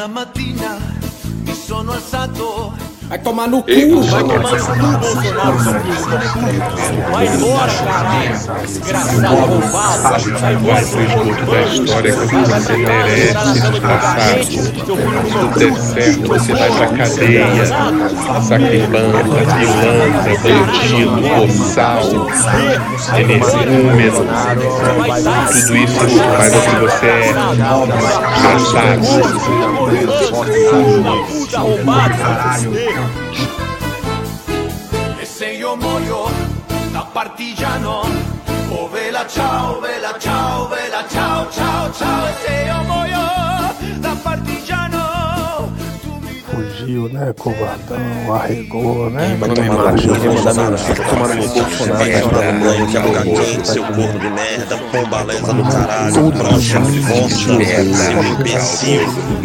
na mattina sono alzato Vai tomar no cu, vai tomar no cu, Bolsonaro. Vai embora, caralho. Desgraçado, roubado. Vai embora, da história que você merece. Se tudo der certo, você vai pra cadeia. Sacribanda, pilantra, bandido, boçal, energúmeno. Tudo isso mais é que você é. Puta roubado. E se io muoio da partigiano Oh vela ciao, vela ciao, Né, covardão, arregou, né? Vai tomar no Bolsonaro, vai banho, aluga quente, seu corno de merda, pombaleza do caralho, broxa, bosta, seu imbecil,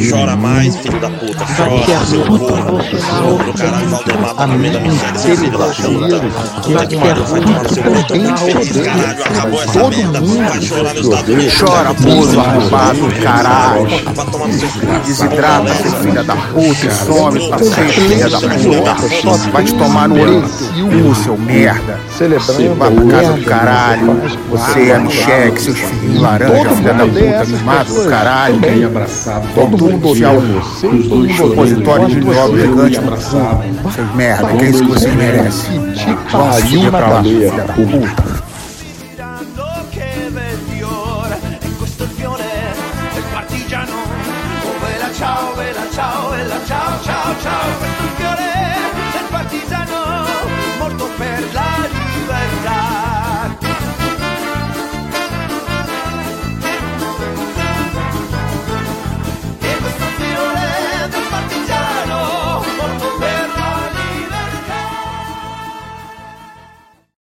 chora mais, filho da puta, chora, seu corno, corno do caralho, Valdemar, tá comendo a miséria, seu filho da puta, puta que pariu, vai tomar no seu cu, tô muito feliz, caralho, acabou essa merda, vai chorar nos Estados Unidos, Chora, porra, arrombado, caralho. vai tomar no seu cu, Desidrata, seu filho da puta, e some da puta. Vai te tomar no olho, seu merda. Celebrando Vai pra casa do merda, caralho. Você, a Micheque, seus filhinhos laranja, filha da puta, mimado do caralho. Bem abraçado. Todo mundo odeia você, todo mundo Opositório de nobre você. gigante do cu. Seus merda, que é isso que vocês merecem. Te Vão se pariu na pra lá, filha da puta. Oh ciao, vela ciao, ciao, ciao